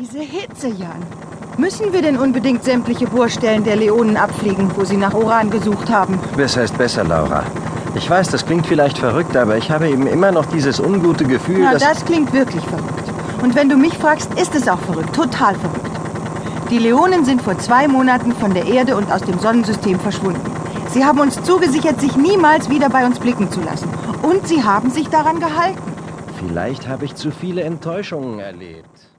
Diese Hitze, Jan. Müssen wir denn unbedingt sämtliche Bohrstellen der Leonen abfliegen, wo sie nach Uran gesucht haben? Besser ist besser, Laura. Ich weiß, das klingt vielleicht verrückt, aber ich habe eben immer noch dieses ungute Gefühl, Na, dass... das klingt wirklich verrückt. Und wenn du mich fragst, ist es auch verrückt. Total verrückt. Die Leonen sind vor zwei Monaten von der Erde und aus dem Sonnensystem verschwunden. Sie haben uns zugesichert, sich niemals wieder bei uns blicken zu lassen. Und sie haben sich daran gehalten. Vielleicht habe ich zu viele Enttäuschungen erlebt.